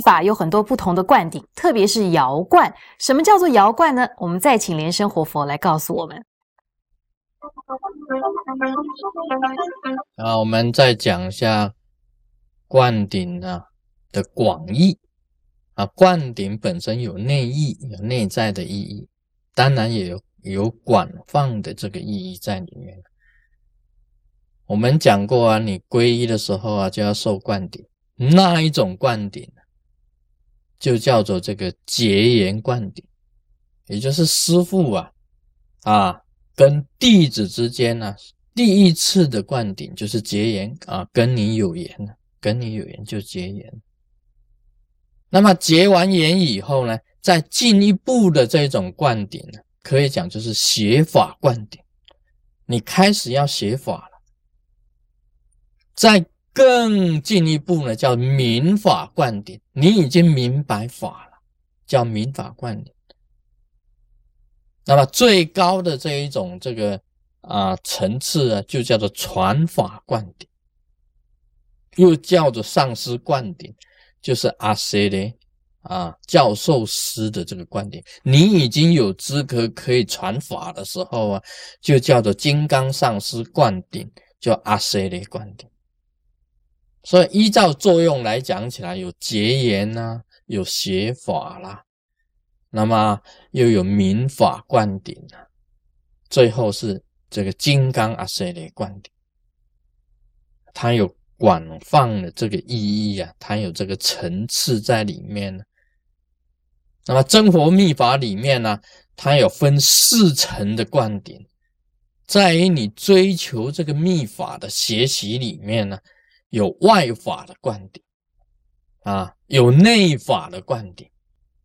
法有很多不同的灌顶，特别是摇灌。什么叫做摇灌呢？我们再请莲生活佛来告诉我们。啊，我们再讲一下灌顶啊的广义啊。灌顶本身有内意，有内在的意义，当然也有有广泛的这个意义在里面。我们讲过啊，你皈依的时候啊，就要受灌顶。那一种灌顶，就叫做这个结缘灌顶，也就是师父啊啊跟弟子之间呢，第一次的灌顶就是结缘啊，跟你有缘，跟你有缘就结缘。那么结完缘以后呢，再进一步的这种灌顶呢，可以讲就是写法灌顶，你开始要写法了。在更进一步呢，叫明法灌顶。你已经明白法了，叫明法灌顶。那么最高的这一种这个啊层次啊，就叫做传法灌顶，又叫做上师灌顶，就是阿塞的啊教授师的这个灌顶。你已经有资格可以传法的时候啊，就叫做金刚上师灌顶，叫阿塞的灌顶。所以依照作用来讲起来，有结缘呐，有学法啦，那么又有民法灌顶啊，最后是这个金刚阿塞雷灌顶，它有广泛的这个意义啊，它有这个层次在里面。那么真佛密法里面呢，它有分四层的灌顶，在于你追求这个密法的学习里面呢。有外法的灌顶啊，有内法的灌顶，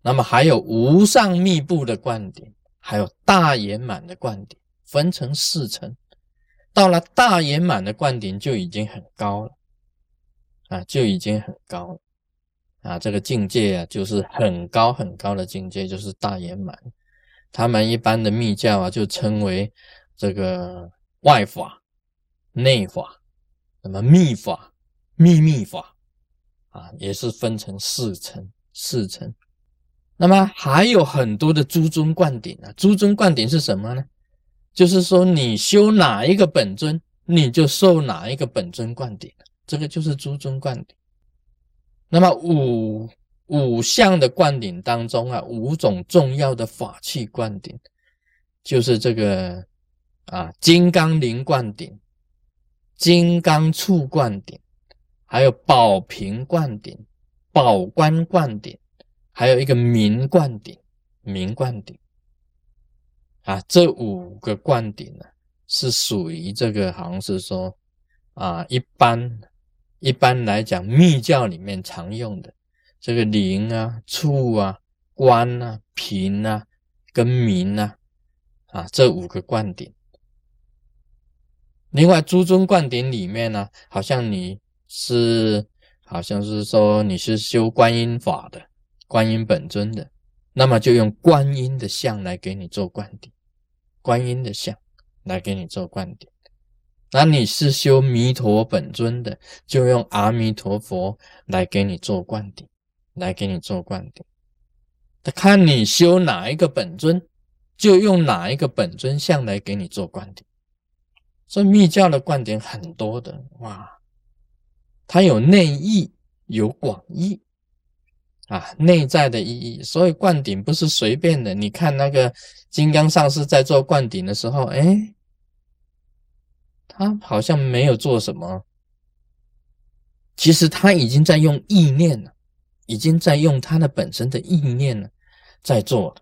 那么还有无上密布的灌顶，还有大圆满的灌顶，分成四层。到了大圆满的灌顶就已经很高了啊，就已经很高了啊，这个境界啊，就是很高很高的境界，就是大圆满。他们一般的密教啊，就称为这个外法、内法，那么密法。秘密法啊，也是分成四层，四层。那么还有很多的诸尊灌顶啊，诸尊灌顶是什么呢？就是说你修哪一个本尊，你就受哪一个本尊灌顶，这个就是诸尊灌顶。那么五五项的灌顶当中啊，五种重要的法器灌顶，就是这个啊金刚铃灌顶、金刚杵灌顶。还有宝瓶灌顶、宝冠灌顶，还有一个明灌顶、明灌顶啊，这五个灌顶呢，是属于这个，好像是说啊，一般一般来讲，密教里面常用的这个铃啊、杵啊、冠啊、瓶啊跟明啊啊，这五个灌顶。另外，诸尊灌顶里面呢，好像你。是，好像是说你是修观音法的，观音本尊的，那么就用观音的像来给你做灌顶，观音的像来给你做灌顶。那你是修弥陀本尊的，就用阿弥陀佛来给你做灌顶，来给你做灌顶。他看你修哪一个本尊，就用哪一个本尊像来给你做灌顶。所以密教的灌顶很多的，哇。它有内意，有广义，啊，内在的意义。所以灌顶不是随便的。你看那个金刚上师在做灌顶的时候，哎，他好像没有做什么，其实他已经在用意念了，已经在用他的本身的意念了，在做了。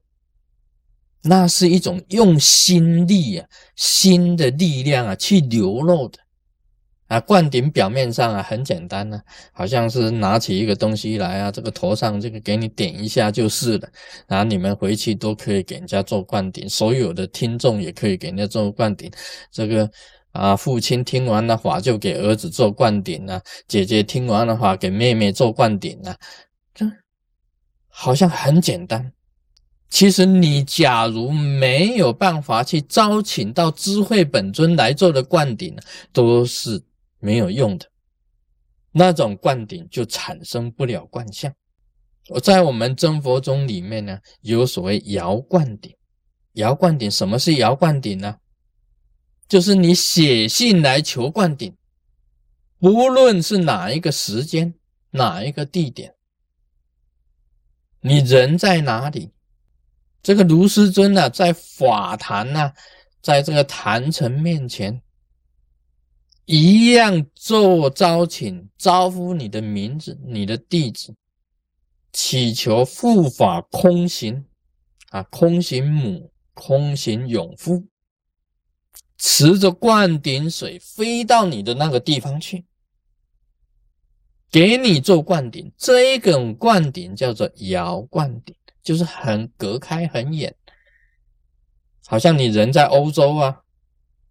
那是一种用心力啊，心的力量啊，去流露的。啊，灌顶表面上啊很简单呢，好像是拿起一个东西来啊，这个头上这个给你点一下就是了。然后你们回去都可以给人家做灌顶，所有的听众也可以给人家做灌顶。这个啊，父亲听完了话就给儿子做灌顶啊，姐姐听完了话给妹妹做灌顶啊，这好像很简单。其实你假如没有办法去招请到智慧本尊来做的灌顶，都是。没有用的那种灌顶就产生不了观相我在我们真佛宗里面呢，有所谓摇灌顶。摇灌顶，什么是摇灌顶呢？就是你写信来求灌顶，不论是哪一个时间、哪一个地点，你人在哪里，这个卢师尊呢，在法坛呢，在这个坛城面前，一样做招请，招呼你的名字、你的地址。祈求护法空行啊，空行母，空行勇夫，持着灌顶水飞到你的那个地方去，给你做灌顶。这一种灌顶叫做遥灌顶，就是很隔开很远，好像你人在欧洲啊，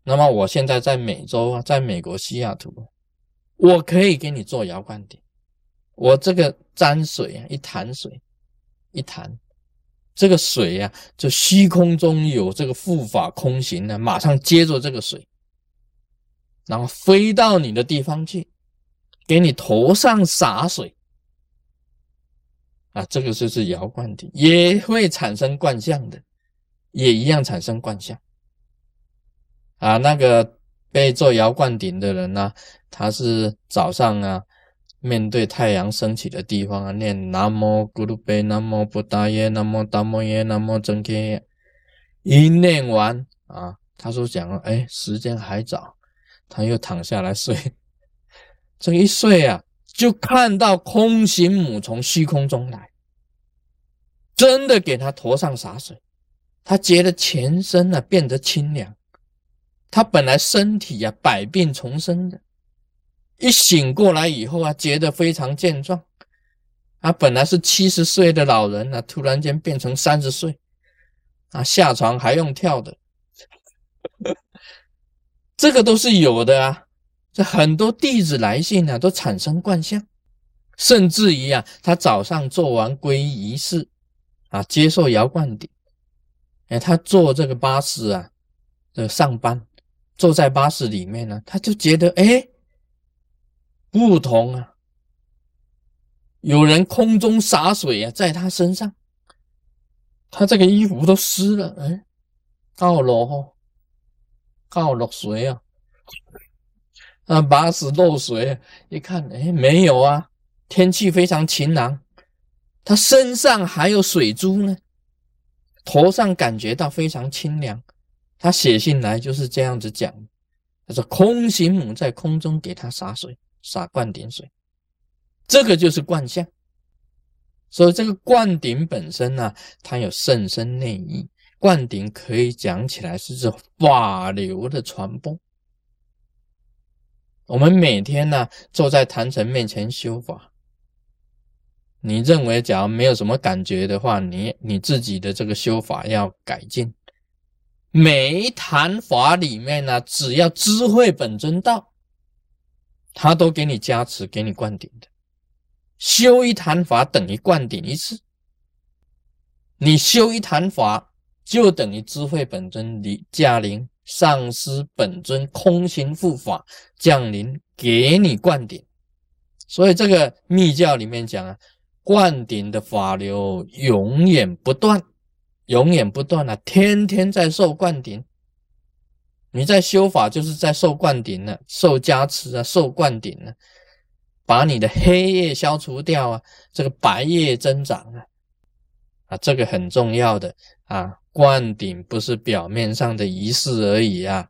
那么我现在在美洲啊，在美国西雅图，我可以给你做遥灌顶。我这个沾水啊，一潭水，一潭，这个水呀，就虚空中有这个护法空行呢，马上接着这个水，然后飞到你的地方去，给你头上洒水，啊，这个就是摇罐顶，也会产生观相的，也一样产生观相，啊，那个被做摇灌顶的人呢，他是早上啊。面对太阳升起的地方啊，念南无咕噜贝，南无布达耶，南无达摩耶，南无真耶。一念完啊，他说讲了，哎，时间还早，他又躺下来睡。这一睡啊，就看到空行母从虚空中来，真的给他头上洒水，他觉得全身啊变得清凉。他本来身体呀百病丛生的。一醒过来以后啊，觉得非常健壮，啊，本来是七十岁的老人啊，突然间变成三十岁，啊，下床还用跳的，这个都是有的啊。这很多弟子来信啊，都产生惯相，甚至于啊，他早上做完皈依仪式啊，接受摇灌顶，哎，他坐这个巴士啊，呃，上班，坐在巴士里面呢，他就觉得哎。不同啊！有人空中洒水啊，在他身上，他这个衣服都湿了。哎，告落，告落水啊！啊，巴士漏水，一看，哎，没有啊，天气非常晴朗，他身上还有水珠呢，头上感觉到非常清凉。他写信来就是这样子讲，他说空行母在空中给他洒水。洒灌顶水，这个就是灌相。所以这个灌顶本身呢，它有甚深内意。灌顶可以讲起来是这法流的传播。我们每天呢坐在坛城面前修法，你认为假如没有什么感觉的话，你你自己的这个修法要改进。每一坛法里面呢，只要智慧本尊到。他都给你加持，给你灌顶的。修一坛法等于灌顶一次，你修一坛法就等于智慧本尊离驾临，上师本尊空心护法降临，给你灌顶。所以这个密教里面讲啊，灌顶的法流永远不断，永远不断啊，天天在受灌顶。你在修法，就是在受灌顶呢，受加持啊，受灌顶呢，把你的黑夜消除掉啊，这个白夜增长啊，啊，这个很重要的啊，灌顶不是表面上的仪式而已啊，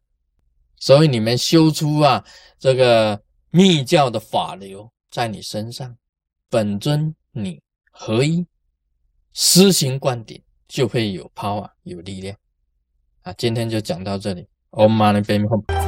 所以你们修出啊，这个密教的法流在你身上，本尊你合一施行灌顶，就会有 power 有力量啊，今天就讲到这里。Om Mani p a m e Hum